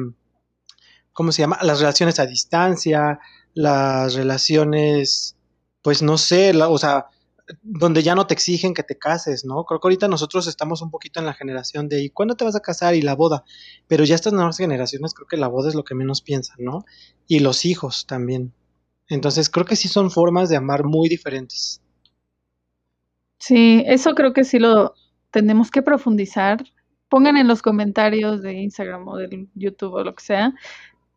¿cómo se llama? Las relaciones a distancia, las relaciones, pues no sé, o sea, donde ya no te exigen que te cases, ¿no? Creo que ahorita nosotros estamos un poquito en la generación de ¿y cuándo te vas a casar? y la boda, pero ya estas nuevas generaciones creo que la boda es lo que menos piensan, ¿no? Y los hijos también. Entonces creo que sí son formas de amar muy diferentes. Sí, eso creo que sí lo tenemos que profundizar. Pongan en los comentarios de Instagram o del YouTube o lo que sea,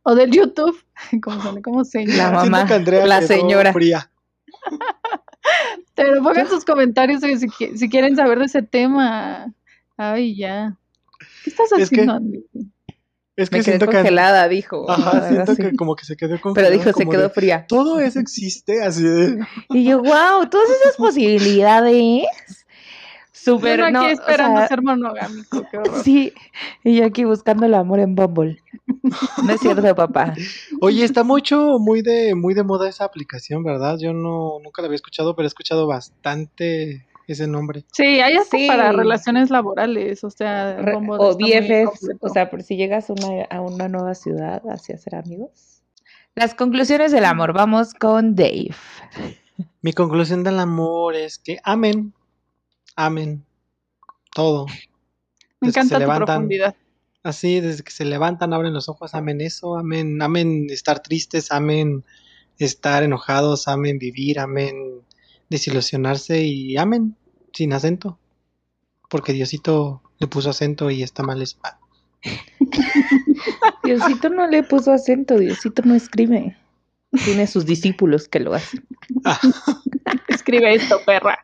o del YouTube, como se, cómo se La llama. mamá, la señora. fría. Pero pongan sus comentarios si, si quieren saber de ese tema. Ay, ya. ¿Qué estás Es que- haciendo, Andy? Es que Me quedé que congelada, dijo. Ajá, algo siento así. que como que se quedó Pero congelada. dijo, se quedó de, fría. Todo eso existe, así de. Y yo, wow, todas esas posibilidades. Súper, no, aquí o esperando sea, ser monogámico, qué horror. Sí, y yo aquí buscando el amor en Bumble. No es cierto, papá. Oye, está mucho, muy de, muy de moda esa aplicación, ¿verdad? Yo no, nunca la había escuchado, pero he escuchado bastante ese nombre. Sí, hay hasta Sí. para relaciones laborales, o sea, Re- Bumble o BFFs, o sea, por si llegas a una, a una nueva ciudad hacia ser amigos. Las conclusiones del amor, vamos con Dave. Mi conclusión del amor es que amen, amen todo. Me desde que se encanta tu levantan. profundidad. Así, desde que se levantan, abren los ojos, amen eso, amen, amen estar tristes, amen estar enojados, amen vivir, amen desilusionarse y amen sin acento. Porque Diosito le puso acento y está mal eso. Ah, Diosito no le puso acento, Diosito no escribe. Tiene sus discípulos que lo hacen. ah. Escribe esto, perra.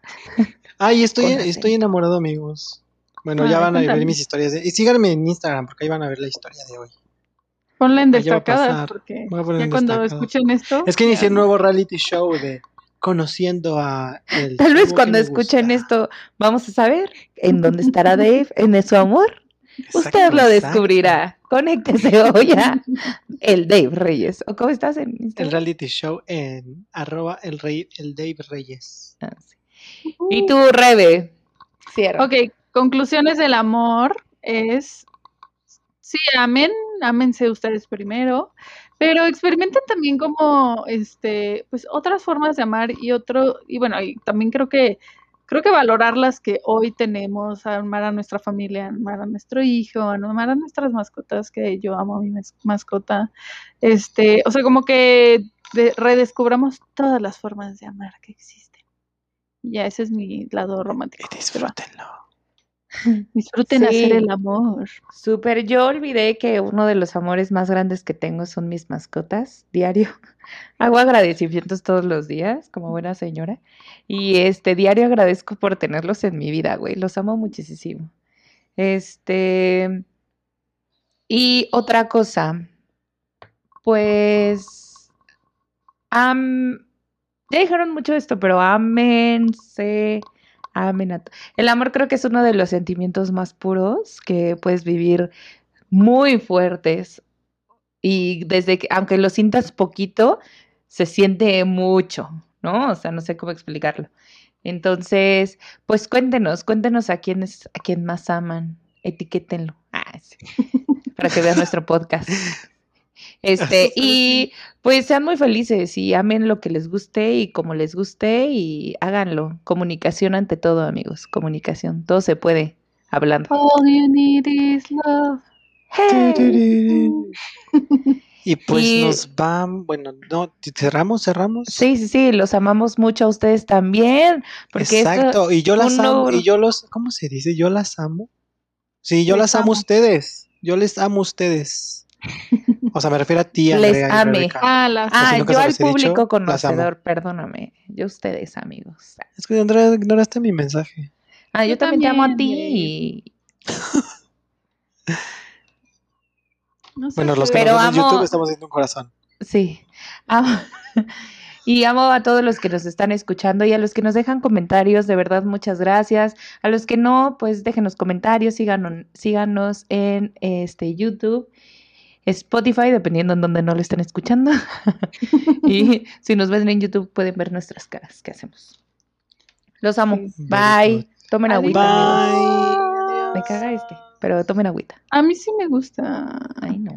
Ay, estoy, estoy enamorado, amigos. Bueno, ya Ay, van a ver mis historias. de- Y síganme en Instagram porque ahí van a ver la historia de hoy. Ponla en Ah, destacadas porque ya cuando destacadas. escuchen esto. Es que inicié un nuevo reality show de conociendo a el Tal vez cuando escuchen gusta. esto, vamos a saber en dónde estará Dave, en su amor. Usted lo exacto. descubrirá. Conéctese hoy a el Dave Reyes. ¿O cómo estás en El Instagram? reality show en arroba el rey, el Dave Reyes. Ah, sí. Y tú, Rebe. Cierra. Ok, conclusiones del amor es, sí, amen, ámense ustedes primero, pero experimenten también como, este, pues otras formas de amar y otro, y bueno, y también creo que, creo que valorar las que hoy tenemos, amar a nuestra familia, amar a nuestro hijo, amar a nuestras mascotas, que yo amo a mi mas- mascota, este, o sea, como que de- redescubramos todas las formas de amar que existen. Ya, ese es mi lado romántico. Y disfrútenlo. Disfruten Sí. hacer el amor. Súper, yo olvidé que uno de los amores más grandes que tengo son mis mascotas, diario. Hago agradecimientos todos los días, como buena señora. Y este diario agradezco por tenerlos en mi vida, güey. Los amo muchísimo. Este. Y otra cosa, pues. Ya dijeron mucho esto, pero ámense, amen El amor creo que es uno de los sentimientos más puros que puedes vivir muy fuertes. Y desde que, aunque lo sientas poquito, se siente mucho, ¿no? O sea, no sé cómo explicarlo. Entonces, pues cuéntenos, cuéntenos a quiénes, a quién más aman, etiquétenlo. Ah, sí, para que vean nuestro podcast. Este, y pues sean muy felices y amen lo que les guste y como les guste y háganlo. Comunicación ante todo, amigos. Comunicación. Todo se puede hablando. All you need is love. Hey. Y pues Y- nos van, bueno, no, cerramos, cerramos. Sí, sí, sí, los amamos mucho a ustedes también. Porque esto- Exacto, y yo las uno- amo, y yo los, ¿cómo se dice? Yo las amo. Sí, yo Les las amo a ustedes. Yo les amo a ustedes. O sea, me refiero a ti, Les Andrea y ame. Ah, las Ah, yo al dicho, público amo. conocedor, perdóname. Yo a ustedes, amigos. Es que Andrea, ignoraste mi mensaje. Ah, yo, Yo también, te amo a ti. no sé Bueno, los que Pero nos ven en amo- YouTube estamos haciendo un corazón. Sí. Amo- Y amo a todos los que nos están escuchando y a los que nos dejan comentarios, de verdad, muchas gracias. A los que no, pues déjenos comentarios, síganos, síganos en este YouTube, Spotify, dependiendo en donde no lo estén escuchando. y si nos ven en YouTube, pueden ver nuestras caras que hacemos. Los amo. Sí. Bye. Tomen agüita, amigos. Bye. Me caga este, pero tomen agüita. A mí sí me gusta. Ay, no.